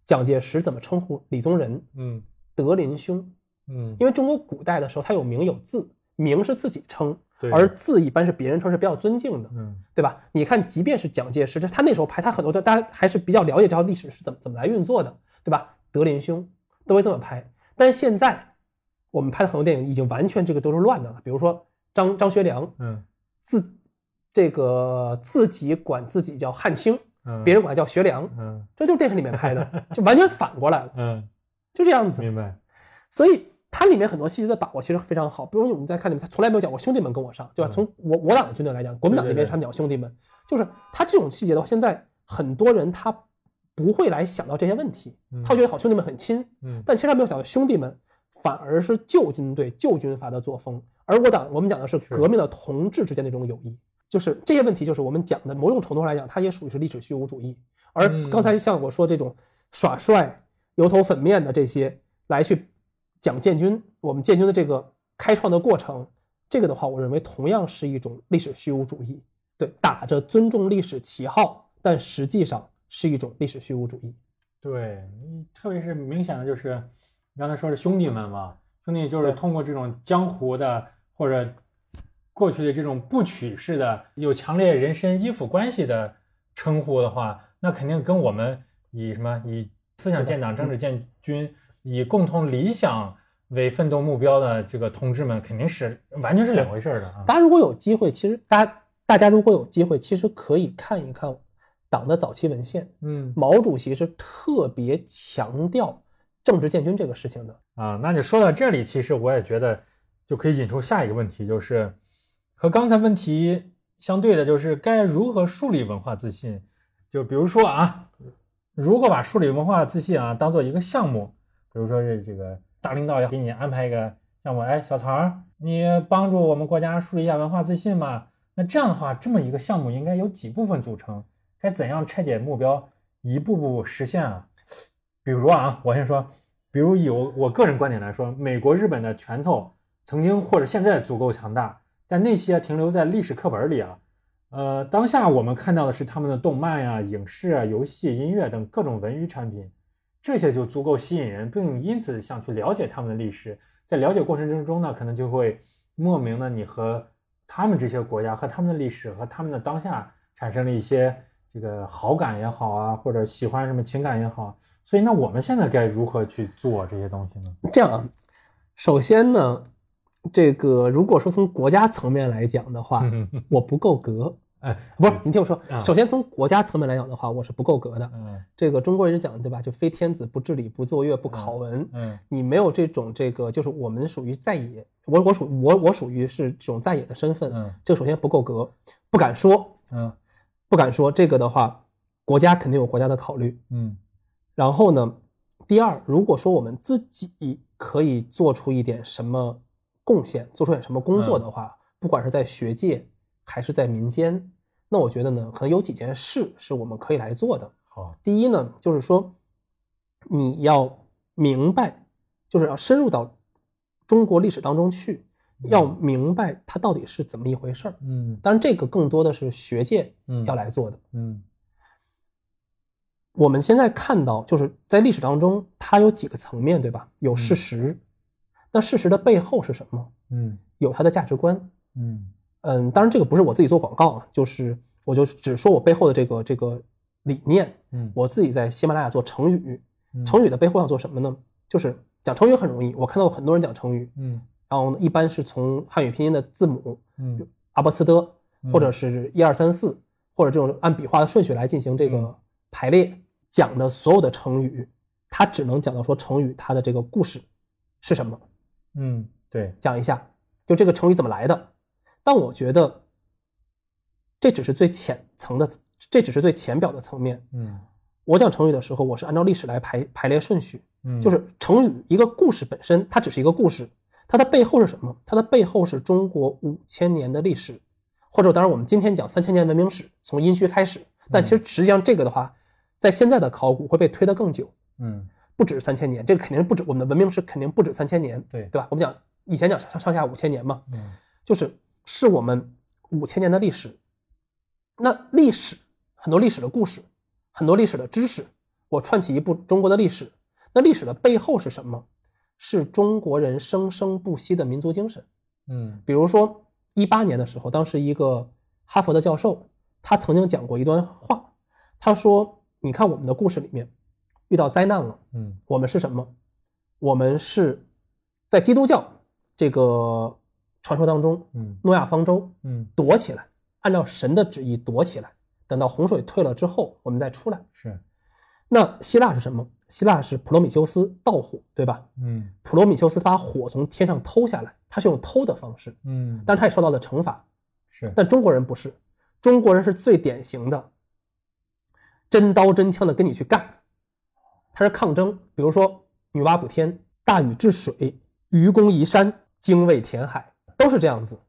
Speaker 2: 蒋介石怎么称呼李宗仁？
Speaker 1: 嗯
Speaker 2: 德林兄，
Speaker 1: 嗯，
Speaker 2: 因为中国古代的时候，他有名有字，名是自己称，而字一般是别人称是比较尊敬的，
Speaker 1: 嗯
Speaker 2: 对吧？你看，即便是蒋介石，这他那时候拍，他很多的大家还是比较了解这套历史是怎么怎么来运作的，对吧？德林兄都会这么拍，但是现在我们拍的很多电影已经完全这个都是乱的了，比如说张张学良
Speaker 1: 嗯
Speaker 2: 自这个自己管自己叫汉卿，
Speaker 1: 嗯，
Speaker 2: 别人管他叫学良，
Speaker 1: 嗯。
Speaker 2: 这就是电视里面拍的，就完全反过来了，
Speaker 1: 嗯，
Speaker 2: 就这样子。
Speaker 1: 明白，
Speaker 2: 所以它里面很多细节的把握其实非常好。比如我们再看里面，他从来没有讲过兄弟们跟我上，对吧？
Speaker 1: 嗯。
Speaker 2: 从我我党的军队来讲，国民党那边他们讲兄弟们，就是他这种细节的话，现在很多人他不会来想到这些问题，他觉得好兄弟们很亲，
Speaker 1: 嗯。
Speaker 2: 但其实他没有想到兄弟们反而是旧军队、旧军阀的作风，而我党我们讲的是
Speaker 1: 是。
Speaker 2: 革命的同志之间的这种友谊，就是这些问题，就是我们讲的某种程度上来讲，它也属于是历史虚无主义。而
Speaker 1: 嗯
Speaker 2: 刚才像我说这种耍帅、油头粉面的这些来去讲建军，我们建军的这个开创的过程，这个的话，我认为同样是一种历史虚无主义。对，打着尊重历史旗号，但实际上是一种历史虚无主义。
Speaker 1: 对，你特别是明显的就是，你刚才说是兄弟们嘛，兄弟就是通过这种江湖的或者过去的这种不取式的有强烈人身依附关系的称呼的话，那肯定跟我们以什么以思想建党、政治建军、以共同理想为奋斗目标的这个同志们，肯定是完全是两回事儿的啊。
Speaker 2: 大家如果有机会，其实大家大家如果有机会，其实可以看一看党的早期文献。
Speaker 1: 嗯
Speaker 2: 毛主席是特别强调政治建军这个事情的。
Speaker 1: 啊，那你说到这里，其实我也觉得就可以引出下一个问题，就是和刚才问题相对的，就是该如何树立文化自信。就比如说啊，如果把树立文化自信啊当做一个项目，比如说是这个大领导要给你安排一个项目，哎，小曹儿，你帮助我们国家树立一下文化自信嘛？那这样的话，这么一个项目应该由几部分组成？该怎样拆解目标，一步步实现啊？比如啊，我先说，比如以我我个人观点来说，美国、日本的拳头曾经或者现在足够强大，但那些停留在历史课本里啊。呃，当下我们看到的是他们的动漫呀、影视啊、游戏、音乐等各种文娱产品，这些就足够吸引人，并因此想去了解他们的历史。在了解过程之中呢，可能就会莫名的你和他们这些国家和他们的历史和他们的当下产生了一些这个好感也好啊，或者喜欢什么情感也好。所以那我们现在该如何去做这些东西呢？
Speaker 2: 这样啊，首先呢，这个如果说从国家层面来讲的话，我不够格。
Speaker 1: 哎，
Speaker 2: 不是，你听我说
Speaker 1: 啊，
Speaker 2: 首先从国家层面来讲的话，我是不够格的。
Speaker 1: 嗯
Speaker 2: 这个中国人讲对吧？就非天子不治理，不作乐，不考文。
Speaker 1: 嗯
Speaker 2: 你没有这种这个，就是我们属于在野，我我属我我属于是这种在野的身份，
Speaker 1: 嗯
Speaker 2: 这个首先不够格，不敢说，
Speaker 1: 嗯
Speaker 2: 不敢说这个的话，国家肯定有国家的考虑。
Speaker 1: 嗯
Speaker 2: 然后呢，第二，如果说我们自己可以做出一点什么贡献，做出点什么工作的话，不管是在学界还是在民间，那我觉得呢，可能有几件事是我们可以来做的。
Speaker 1: 好，
Speaker 2: 第一呢，就是说你要明白，就是要深入到中国历史当中去，要明白它到底是怎么一回事儿。
Speaker 1: 嗯
Speaker 2: 当然，这个更多的是学界
Speaker 1: 嗯
Speaker 2: 要来做的。
Speaker 1: 嗯
Speaker 2: 我们现在看到，就是在历史当中，它有几个层面，对吧？有事
Speaker 1: 嗯
Speaker 2: 实，那事实的背后是什么？
Speaker 1: 嗯
Speaker 2: 有它的价值观。
Speaker 1: 嗯
Speaker 2: 嗯，当然这个不是我自己做广告啊，就是我就只说我背后的这个这个理念。
Speaker 1: 嗯，
Speaker 2: 我自己在喜马拉雅做成语，
Speaker 1: 嗯
Speaker 2: 成语的背后要做什么呢？就是讲成语很容易，我看到很多人讲成语，
Speaker 1: 嗯
Speaker 2: 然后呢，一般是从汉语拼音的字母
Speaker 1: 嗯
Speaker 2: 阿波茨德，
Speaker 1: 嗯
Speaker 2: 或者是一二三四，或者这种按笔画的顺序来进行这
Speaker 1: 嗯
Speaker 2: 个排列。讲的所有的成语，它只能讲到说成语它的这个故事是什么，
Speaker 1: 嗯，对，
Speaker 2: 讲一下，就这个成语怎么来的。但我觉得这只是最浅层的，这只是最浅表的层面。
Speaker 1: 嗯
Speaker 2: 我讲成语的时候，我是按照历史来排排列顺序，
Speaker 1: 嗯，
Speaker 2: 就是成语一个故事本身，它只是一个故事，它的背后是什么？它的背后是中国五千年的历史，或者当然我们今天讲三千年文明史，从殷墟开始，但其实实际上这个的话，在现在的考古会被推得更久，
Speaker 1: 嗯
Speaker 2: 不止三千年，这个肯定不止我们的文明史肯定不止三千年，
Speaker 1: 对
Speaker 2: 对吧？我们讲以前讲上上下五千年嘛，
Speaker 1: 嗯
Speaker 2: 就是是我们五千年的历史。那历史很多历史的故事，很多历史的知识，我串起一部中国的历史。那历史的背后是什么？是中国人生生不息的民族精神。
Speaker 1: 嗯
Speaker 2: 比如说一八年的时候，当时一个哈佛的教授，他曾经讲过一段话，他说：“你看我们的故事里面遇到灾难了，
Speaker 1: 嗯
Speaker 2: 我们是什么？我们是在基督教这个传说当中，
Speaker 1: 嗯
Speaker 2: 诺亚方舟
Speaker 1: 嗯，
Speaker 2: 躲起来，按照神的旨意躲起来，等到洪水退了之后，我们再出来。
Speaker 1: 是，
Speaker 2: 那希腊是什么？希腊是普罗米修斯盗火，对吧？
Speaker 1: 嗯
Speaker 2: 普罗米修斯把火从天上偷下来，他是用偷的方式，
Speaker 1: 嗯，
Speaker 2: 但是他也受到了惩罚。
Speaker 1: 是
Speaker 2: 但中国人不是，中国人是最典型的，真刀真枪的跟你去干，他是抗争。比如说女娲补天、大禹治水、愚公移山、精卫填海，都是这样子。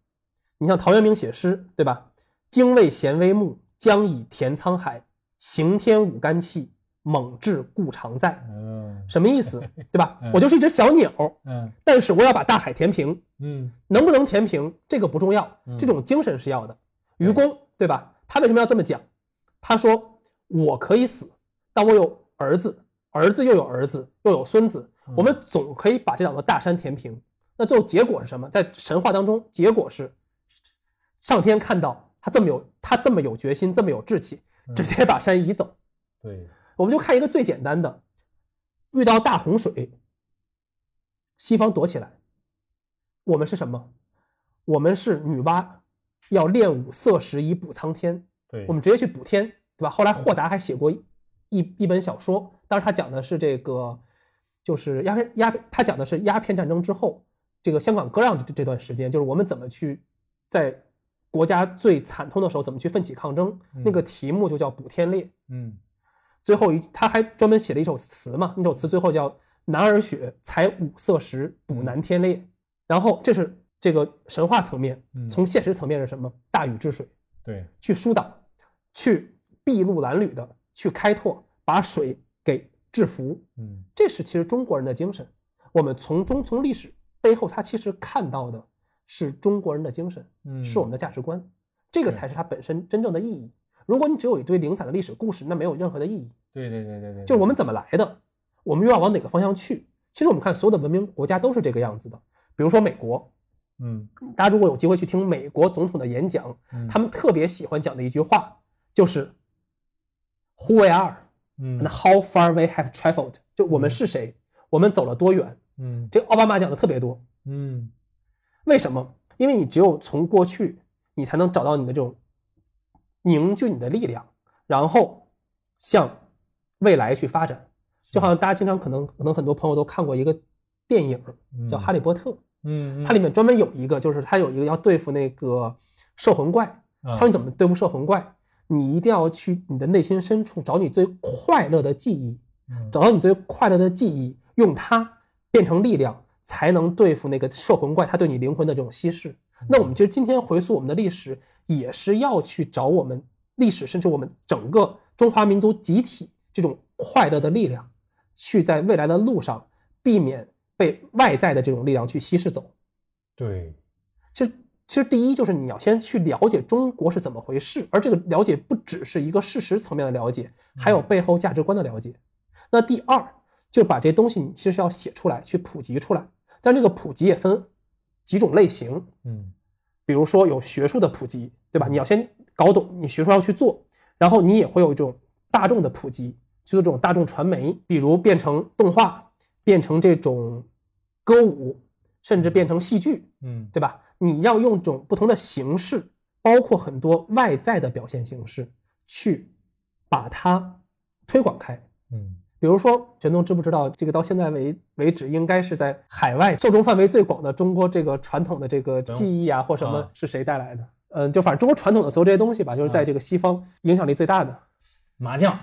Speaker 2: 你像陶渊明写诗，对吧？精卫衔微木，将以填沧海。行天舞干气，猛志固常在。
Speaker 1: 嗯
Speaker 2: 什么意思？对吧
Speaker 1: 嗯？
Speaker 2: 我就是一只小鸟，
Speaker 1: 嗯
Speaker 2: 但是我要把大海填平。
Speaker 1: 嗯
Speaker 2: 能不能填平这个不重要
Speaker 1: 嗯，
Speaker 2: 这种精神是要的。愚公对吧？他为什么要这么讲？他说我可以死，但我有儿子，儿子又有儿子，又有孙子，
Speaker 1: 嗯
Speaker 2: 我们总可以把这两座大山填平。那最后结果是什么？在神话当中，结果是上天看到他这么有他这么有决心，这么有志气，直接把山移走。
Speaker 1: 对，
Speaker 2: 我们就看一个最简单的，遇到大洪水，西方躲起来。我们是什么？我们是女娲，要练武色石以补苍天。
Speaker 1: 对，
Speaker 2: 我们直接去补天，对吧？后来霍达还写过一一一本小说，当然他讲的是这个，就是鸦片鸦，他讲的是鸦片战争之后，这个香港割让这这段时间，就是我们怎么去在国家最惨痛的时候怎么去奋起抗争。那个题目就叫补天烈。
Speaker 1: 嗯
Speaker 2: 最后一，他还专门写了一首词嘛，那首词最后叫“男儿血，才五色石，补南天烈”。然后这是这个神话层面，
Speaker 1: 嗯
Speaker 2: 从现实层面是什么？大禹治水，
Speaker 1: 对，
Speaker 2: 去疏导，去筚路蓝缕的去开拓，把水给制服。
Speaker 1: 嗯
Speaker 2: 这是其实中国人的精神。我们从中从历史背后，他其实看到的是中国人的精神，
Speaker 1: 嗯，
Speaker 2: 是我们的价值观，这个才是它本身真正的意义。如果你只有一堆零散的历史故事，那没有任何的意义。
Speaker 1: 对对对对对，
Speaker 2: 就是我们怎么来的，我们又要往哪个方向去？其实我们看所有的文明国家都是这个样子的。比如说美国，
Speaker 1: 嗯
Speaker 2: 大家如果有机会去听美国总统的演讲，
Speaker 1: 嗯
Speaker 2: 他们特别喜欢讲的一句话就是 “Who we are
Speaker 1: 嗯
Speaker 2: and how far we have traveled”，就我们是谁，我们走了多远。
Speaker 1: 嗯
Speaker 2: 这奥巴马讲的特别多，
Speaker 1: 嗯
Speaker 2: 为什么？因为你只有从过去，你才能找到你的这种凝聚你的力量，然后向未来去发展。就好像大家经常可能可能很多朋友都看过一个电影叫《哈利波特》，
Speaker 1: 嗯，
Speaker 2: 它里面专门有一个，就是它有一个要对付那个摄魂怪。
Speaker 1: 他
Speaker 2: 他说你怎么对付摄魂怪？你一定要去你的内心深处找你最快乐的记忆，
Speaker 1: 嗯
Speaker 2: 找到你最快乐的记忆，用它变成力量，才能对付那个摄魂怪，它对你灵魂的这种稀释。那我们其实今天回溯我们的历史，也是要去找我们历史，甚至我们整个中华民族集体这种快乐的力量，去在未来的路上避免被外在的这种力量去稀释走。
Speaker 1: 对，
Speaker 2: 其实，其实第一就是你要先去了解中国是怎么回事，而这个了解不只是一个事实层面的了解，还有背后价值观的了解。那第二，就把这些东西你其实要写出来，去普及出来。但这个普及也分几种类型，
Speaker 1: 嗯
Speaker 2: 比如说有学术的普及，对吧？你要先搞懂，你学术要去做，然后你也会有一种大众的普及，去做这种大众传媒，比如变成动画，变成这种歌舞，甚至变成戏剧，
Speaker 1: 嗯
Speaker 2: 对吧？你要用种不同的形式，包括很多外在的表现形式，去把它推广开。
Speaker 1: 嗯
Speaker 2: 比如说，玄东知不知道这个到现在为为止，应该是在海外受众范围最广的中国这个传统的这个技艺啊，或什么
Speaker 1: 啊
Speaker 2: 是谁带来的？嗯，就反正中国传统的所有这些东西吧，就是在这个西方影响力最大的
Speaker 1: 麻将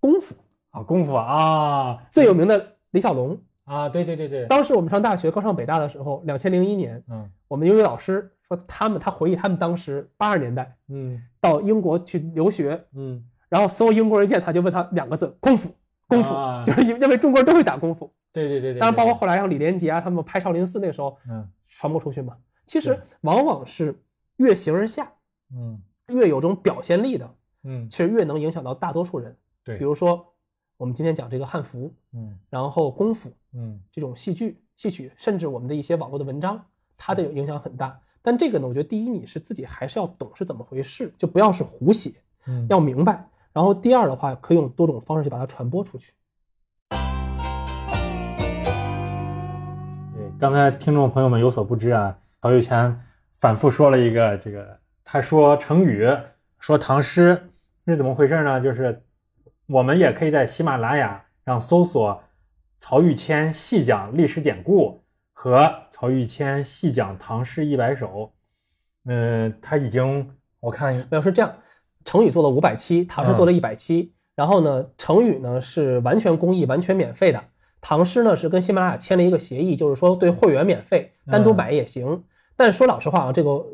Speaker 2: 功夫。
Speaker 1: 啊，功夫啊，
Speaker 2: 最有名的李小龙，
Speaker 1: 啊，对对对对，
Speaker 2: 当时我们上大学刚上北大的时候，两千零一年，
Speaker 1: 嗯。
Speaker 2: 我们英语老师说他们他回忆他们当时八十年代
Speaker 1: 嗯。
Speaker 2: 到英国去留学，
Speaker 1: 嗯。
Speaker 2: 然后所有英国人见他就问他两个字：功夫。功夫
Speaker 1: 啊。
Speaker 2: 就是因认为中国人都会打功夫，
Speaker 1: 对对对对，
Speaker 2: 当然包括后来像李连杰啊，他们拍少林寺那个时候，
Speaker 1: 嗯。
Speaker 2: 传播出去嘛。其实往往是越形而下，
Speaker 1: 嗯。
Speaker 2: 越有这种表现力的，
Speaker 1: 嗯。
Speaker 2: 其实越能影响到大多数人。
Speaker 1: 对，
Speaker 2: 比如说我们今天讲这个汉服，
Speaker 1: 嗯
Speaker 2: 然后功夫
Speaker 1: 嗯
Speaker 2: 这种戏剧、戏曲，甚至我们的一些网络的文章，它的影响很大。但这个呢，我觉得第一，你是自己还是要懂是怎么回事，就不要是胡写，
Speaker 1: 嗯
Speaker 2: 要明白。然后第二的话，可以用多种方式去把它传播出去。
Speaker 1: 对，刚才听众朋友们有所不知啊，曹玉泉反复说了一个这个，他说成语，说唐诗是怎么回事呢？就是我们也可以在喜马拉雅上搜索曹玉谦细讲历史典故和曹玉谦细讲唐诗一百首。嗯，他已经我看
Speaker 2: 没有是这样，成语做了五百期，唐诗做了一百期。然后呢，成语呢是完全公益、完全免费的，唐诗呢是跟喜马拉雅签了一个协议，就是说对会员免费，单独买也行。但说老实话啊，这个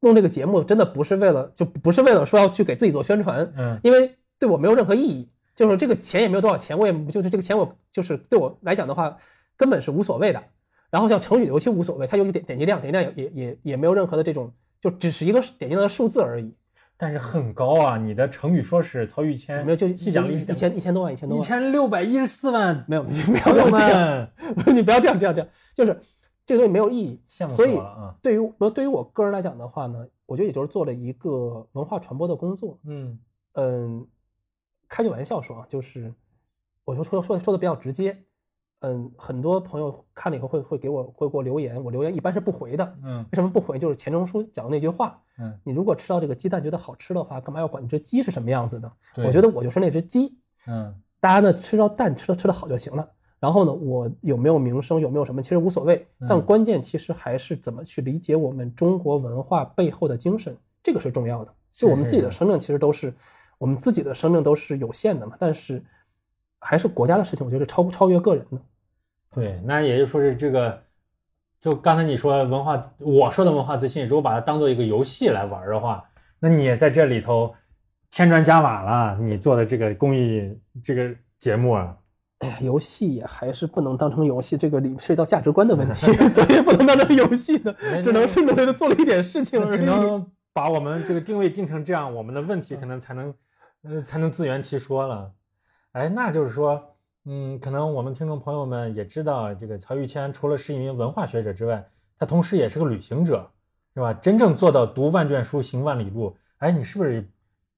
Speaker 2: 弄这个节目真的不是为了，就不是为了说要去给自己做宣传，
Speaker 1: 嗯，
Speaker 2: 因为对我没有任何意义，就是这个钱也没有多少钱，我也就是这个钱我就是对我来讲的话根本是无所谓的。然后像成语尤其无所谓，它有一点点击量，点击量也也也也没有任何的这种。就只是一个点击量的数字而已，
Speaker 1: 但是很高啊！你的成语说是曹玉谦，
Speaker 2: 没有就
Speaker 1: 细讲历史，
Speaker 2: 一千一千多万，一千多万，
Speaker 1: 一千六百一十四万，
Speaker 2: 没有，你不要这样，你不要这样，这样，这样，就是这个东西没有意义。所以，对于我对于我个人来讲的话呢，我觉得也就是做了一个文化传播的工作。
Speaker 1: 嗯
Speaker 2: 嗯，开句玩笑说啊，就是我就说说说的比较直接。嗯，很多朋友看了以后会会给我会给我留言，我留言一般是不回的。
Speaker 1: 嗯，
Speaker 2: 为什么不回？就是钱钟书讲的那句话。
Speaker 1: 嗯，
Speaker 2: 你如果吃到这个鸡蛋觉得好吃的话，干嘛要管这只鸡是什么样子的？我觉得我就是那只鸡。
Speaker 1: 嗯，
Speaker 2: 大家呢吃到蛋吃的吃的好就行了。然后呢，我有没有名声，有没有什么，其实无所谓。但关键其实还是怎么去理解我们中国文化背后的精神，这个是重要的。就我们自己的生命，其实都是我们自己的生命都是有限的嘛。但是还是国家的事情，我觉得超不超越个人的。
Speaker 1: 对，那也就说是这个，就刚才你说文化，我说的文化自信，如果把它当做一个游戏来玩的话，那你也在这里头添砖加瓦了。你做的这个公益这个节目啊，
Speaker 2: 哎呀，游戏也还是不能当成游戏，这个里涉及到价值观的问题，所以不能当成游戏的，只能是努力的做了一点事情，
Speaker 1: 只能把我们这个定位定成这样，我们的问题可能才能，呃，才能自圆其说了。哎，那就是说。嗯，可能我们听众朋友们也知道，这个曹玉谦除了是一名文化学者之外，他同时也是个旅行者，是吧？真正做到读万卷书，行万里路。哎，你是不是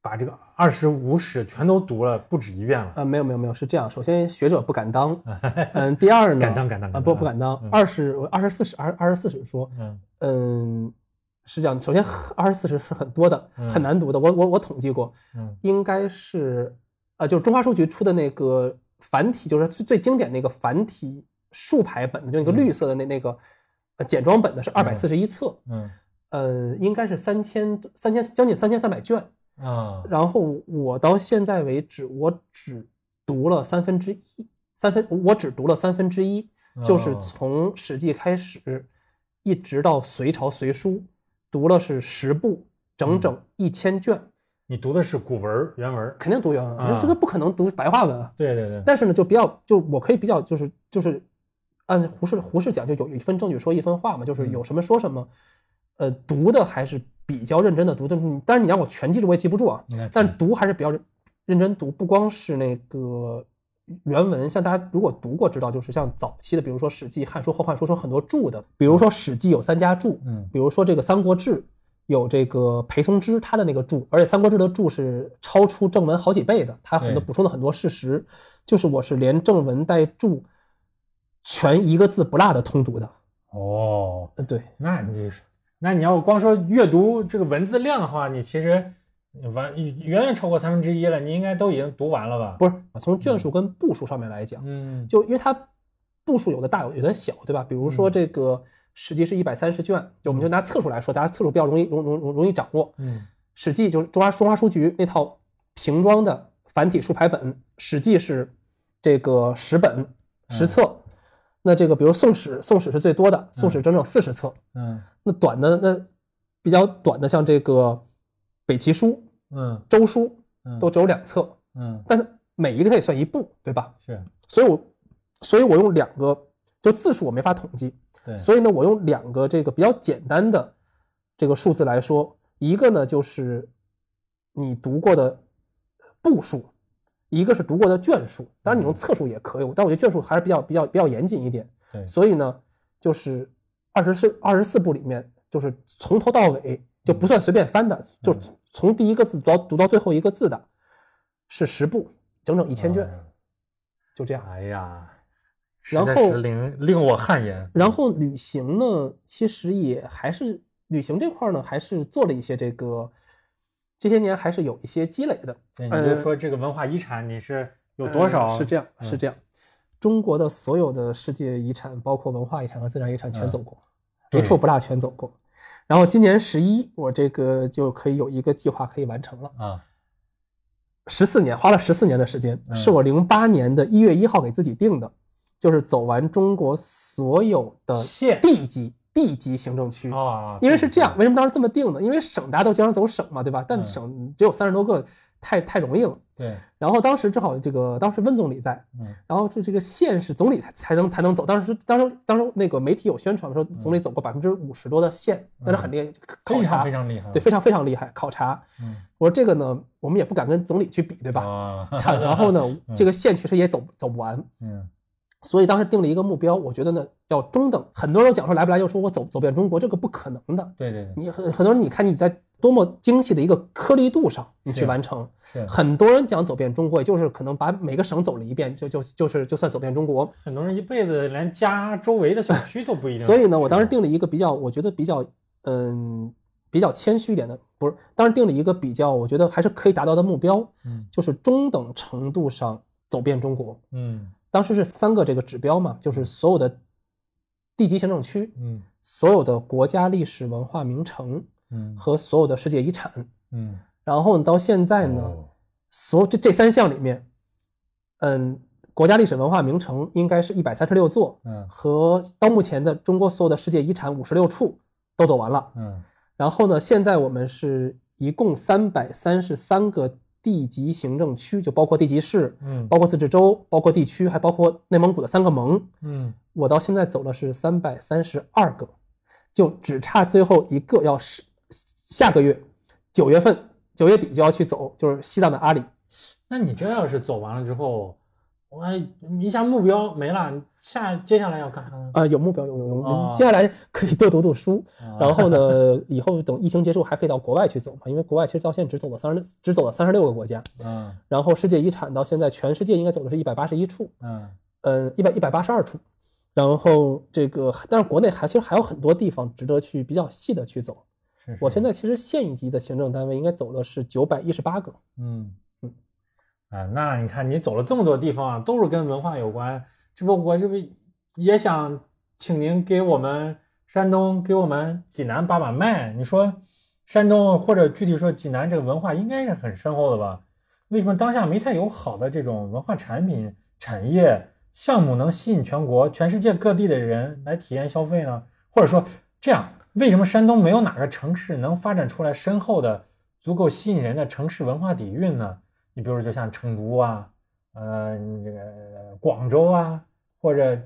Speaker 1: 把这个二十五史全都读了不止一遍了？
Speaker 2: 啊，没有没有没有，是这样。首先，学者不敢当。嗯，第二呢？
Speaker 1: 敢当敢当
Speaker 2: 啊，不不敢当。二十二十四史二二十四史说，
Speaker 1: 嗯
Speaker 2: 嗯，是这样。首先，二十四史是很多的，很难读的。我我我统计过，
Speaker 1: 嗯，
Speaker 2: 应该是啊，就是中华书局出的那个。繁体就是最最经典那个繁体竖排本的，就那个绿色的那那个呃简装本的是二百四十一册，
Speaker 1: 嗯，
Speaker 2: 呃，应该是三千三千将近三千三百卷
Speaker 1: 啊。
Speaker 2: 然后我到现在为止，我只读了三分之一，三分我只读了三分之一，就是从《史记》开始，一直到隋朝隋书，读了是十部，整整一千卷。
Speaker 1: 你读的是古文原文，
Speaker 2: 肯定读原文，这个不可能读白话文啊。
Speaker 1: 对对对。
Speaker 2: 但是呢，就比较，就我可以比较，就是就是，按胡适胡适讲，就有一分证据说一分话嘛，就是有什么说什么。呃，读的还是比较认真的读的，但是你让我全记住，我也记不住啊。但读还是比较认真读，不光是那个原文，像大家如果读过知道，就是像早期的，比如说《史记》《汉书》《后汉书》说很多注的，比如说《史记》有三家注，
Speaker 1: 嗯，
Speaker 2: 比如说这个《三国志》。有这个裴松之他的那个注，而且《三国志》的注是超出正文好几倍的，他很多补充了很多事实，就是我是连正文带注，全一个字不落的通读的。
Speaker 1: 哦，
Speaker 2: 对，
Speaker 1: 那你那你要光说阅读这个文字量的话，你其实完远远超过三分之一了，你应该都已经读完了吧？
Speaker 2: 不是，从卷数跟步数上面来讲，
Speaker 1: 嗯，
Speaker 2: 就因为它步数有的大有有的小，对吧？比如说这个。史记是一百三十卷，就我们就拿册数来说，大家册数比较容易容容容容易掌握。
Speaker 1: 嗯，
Speaker 2: 史记就是中华中华书局那套平装的繁体竖排本，史记是这个十本十册。那这个比如宋史，宋史是最多的，宋史整整四十册。
Speaker 1: 嗯，
Speaker 2: 那短的那比较短的像这个北齐书，
Speaker 1: 嗯，
Speaker 2: 周书，嗯都只有两册。
Speaker 1: 嗯，
Speaker 2: 但是每一个它也算一部，对吧？
Speaker 1: 是，
Speaker 2: 所以我所以我用两个，就字数我没法统计。
Speaker 1: 对，
Speaker 2: 所以呢，我用两个这个比较简单的这个数字来说，一个呢就是你读过的部数，一个是读过的卷数。当然你用册数也可以，但我觉得卷数还是比较比较比较严谨一点。
Speaker 1: 对，
Speaker 2: 所以呢，就是二十四二十四部里面，就是从头到尾就不算随便翻的，就从第一个字读到读到最后一个字的，是十部，整整一千卷，就这样。
Speaker 1: 哎呀。
Speaker 2: 然后
Speaker 1: 令令我汗颜。
Speaker 2: 然后旅行呢，其实也还是旅行这块呢，还是做了一些这个这些年还是有一些积累的。
Speaker 1: 对，你就说这个文化遗产你是有多少？
Speaker 2: 是这样，是这样。中国的所有的世界遗产，包括文化遗产和自然遗产，全走过，一处不落，全走过。然后今年十一，我这个就可以有一个计划可以完成了啊。十四年，花了十四年的时间，是我零八年的一月一号给自己定的，就是走完中国所有的
Speaker 1: 县
Speaker 2: 地级地级行政区啊。因为是这样，为什么当时这么定呢？因为省大家都经常走省嘛，对吧？但省只有三十多个。太太容易了，
Speaker 1: 对。
Speaker 2: 然后当时正好这个当时温总理在，嗯。然后这这个县是总理才才能才能走。当时当时当时那个媒体有宣传说总理走过百分之五十多的县，那是很厉害，
Speaker 1: 考察非常厉害，
Speaker 2: 对，非常非常厉害。考察，嗯。我说这个呢，我们也不敢跟总理去比，对吧？啊。然后呢，这个县确实也走走不完，嗯。所以当时定了一个目标，我觉得呢要中等。很多人讲说来不来，就说我走走遍中国，这个不可能的。
Speaker 1: 对对对。
Speaker 2: 你很很多人，你看你在。多么精细的一个颗粒度上，你去完成。很多人讲走遍中国，也就是可能把每个省走了一遍，就就就是就算走遍中国。
Speaker 1: 很多人一辈子连家周围的小区都不一定。
Speaker 2: 所以呢，我当时定了一个比较，我觉得比较嗯比较谦虚一点的，不是，当时定了一个比较，我觉得还是可以达到的目标，嗯，就是中等程度上走遍中国。嗯，当时是三个这个指标嘛，就是所有的地级行政区，嗯，所有的国家历史文化名城。嗯，和所有的世界遗产，嗯，然后到现在呢，所这这三项里面，嗯，国家历史文化名城应该是一百三十六座，嗯，和到目前的中国所有的世界遗产五十六处都走完了，嗯，然后呢，现在我们是一共三百三十三个地级行政区，就包括地级市，嗯，包括自治州，包括地区，还包括内蒙古的三个盟，嗯，我到现在走了是三百三十二个，就只差最后一个要是。下个月九月份九月底就要去走，就是西藏的阿里。
Speaker 1: 那你这要是走完了之后，我一下目标没了，下接下来要干啥呢？
Speaker 2: 啊，有目标有有有，接下来可以多读读书，然后呢，以后等疫情结束还可以到国外去走嘛，因为国外其实到现在只走了三十六，只走了三十六个国家。嗯，然后世界遗产到现在全世界应该走的是一百八十一处。嗯，呃，一百一百八十二处。然后这个，但是国内还其实还有很多地方值得去比较细的去走。是我现在其实县一级的行政单位应该走的是九百一十八个。
Speaker 1: 嗯啊，那你看你走了这么多地方啊，都是跟文化有关。这不，我这不也想请您给我们山东、给我们济南把把脉？你说山东或者具体说济南这个文化应该是很深厚的吧？为什么当下没太有好的这种文化产品产业项目能吸引全国、全世界各地的人来体验消费呢？或者说这样？为什么山东没有哪个城市能发展出来深厚的、足够吸引人的城市文化底蕴呢？你比如就像成都啊，呃，这个广州啊，或者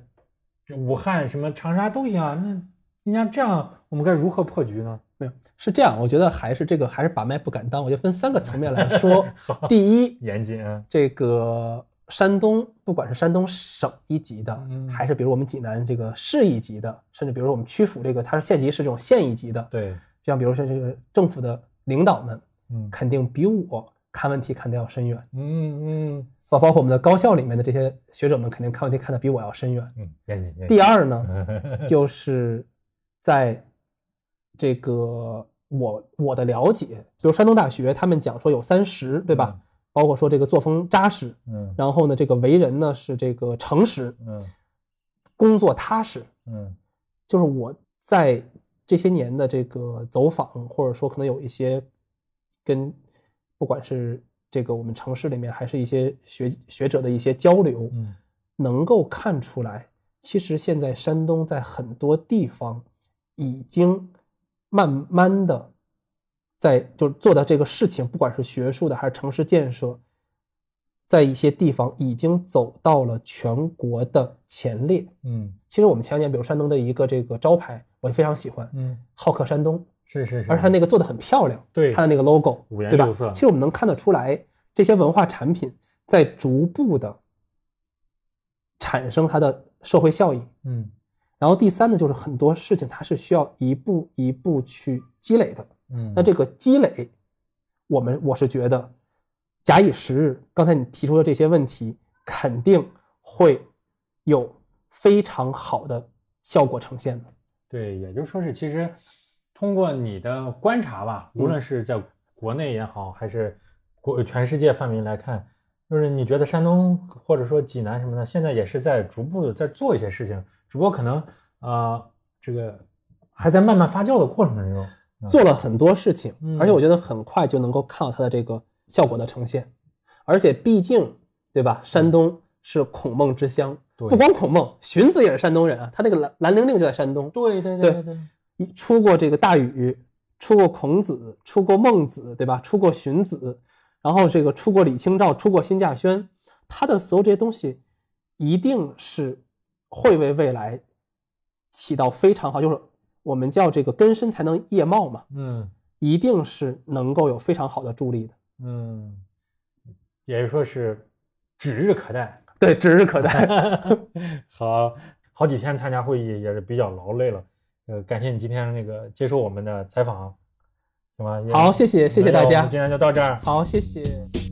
Speaker 1: 武汉、什么长沙都行啊。那你像这样，我们该如何破局呢？
Speaker 2: 没有，是这样，我觉得还是这个还是把脉不敢当，我就分三个层面来 说。第一，
Speaker 1: 严谨，
Speaker 2: 这个。山东，不管是山东省一级的，还是比如我们济南这个市一级的，甚至比如我们曲阜这个，它是县级市这种县一级的，
Speaker 1: 对，
Speaker 2: 像比如说这个政府的领导们，嗯，肯定比我看问题看得要深远，嗯嗯，包包括我们的高校里面的这些学者们，肯定看问题看得比我要深远，
Speaker 1: 嗯，严谨。
Speaker 2: 第二呢，就是在这个我我的了解，比如山东大学，他们讲说有三十，对吧？包括说这个作风扎实，嗯，然后呢，这个为人呢是这个诚实，嗯，工作踏实，嗯，就是我在这些年的这个走访，或者说可能有一些跟不管是这个我们城市里面，还是一些学学者的一些交流，嗯，能够看出来，其实现在山东在很多地方已经慢慢的。在就做的这个事情，不管是学术的还是城市建设，在一些地方已经走到了全国的前列。嗯，其实我们前两年，比如山东的一个这个招牌，我也非常喜欢。嗯，好客山东
Speaker 1: 是是是，
Speaker 2: 而且它那个做的很漂亮。
Speaker 1: 对，
Speaker 2: 它的那个 logo，
Speaker 1: 五颜
Speaker 2: 六色。其实我们能看得出来，这些文化产品在逐步的产生它的社会效益。嗯，然后第三呢，就是很多事情它是需要一步一步去积累的。嗯，那这个积累，我们我是觉得，假以时日，刚才你提出的这些问题，肯定会有非常好的效果呈现的。
Speaker 1: 对，也就是说是，其实通过你的观察吧，无论是在国内也好，还是国全世界范围来看，就是你觉得山东或者说济南什么的，现在也是在逐步的在做一些事情，只不过可能啊、呃这个还在慢慢发酵的过程之中。
Speaker 2: 做了很多事情，
Speaker 1: 嗯
Speaker 2: 而且我觉得很快就能够看到它的这个效果的呈现。而且毕竟，对吧？山东是孔孟之乡，
Speaker 1: 对
Speaker 2: 不光孔孟，荀子也是山东人啊，他那个兰兰陵令就在山东，
Speaker 1: 对对
Speaker 2: 对
Speaker 1: 对
Speaker 2: 出过这个大禹，出过孔子，出过孟子，对吧？出过荀子，然后这个出过李清照，出过辛稼轩，他的所有这些东西，一定是会为未来起到非常好，就是我们叫这个根深才能叶茂嘛，
Speaker 1: 嗯
Speaker 2: 一定是能够有非常好的助力的。
Speaker 1: 嗯，也就是说是指日可待。
Speaker 2: 对，指日可待。
Speaker 1: 好好几天参加会议也是比较劳累了，呃，感谢你今天那个接受我们的采访，行吗？
Speaker 2: 好，谢谢，谢谢大家。
Speaker 1: 今天就到这儿。
Speaker 2: 好，谢谢。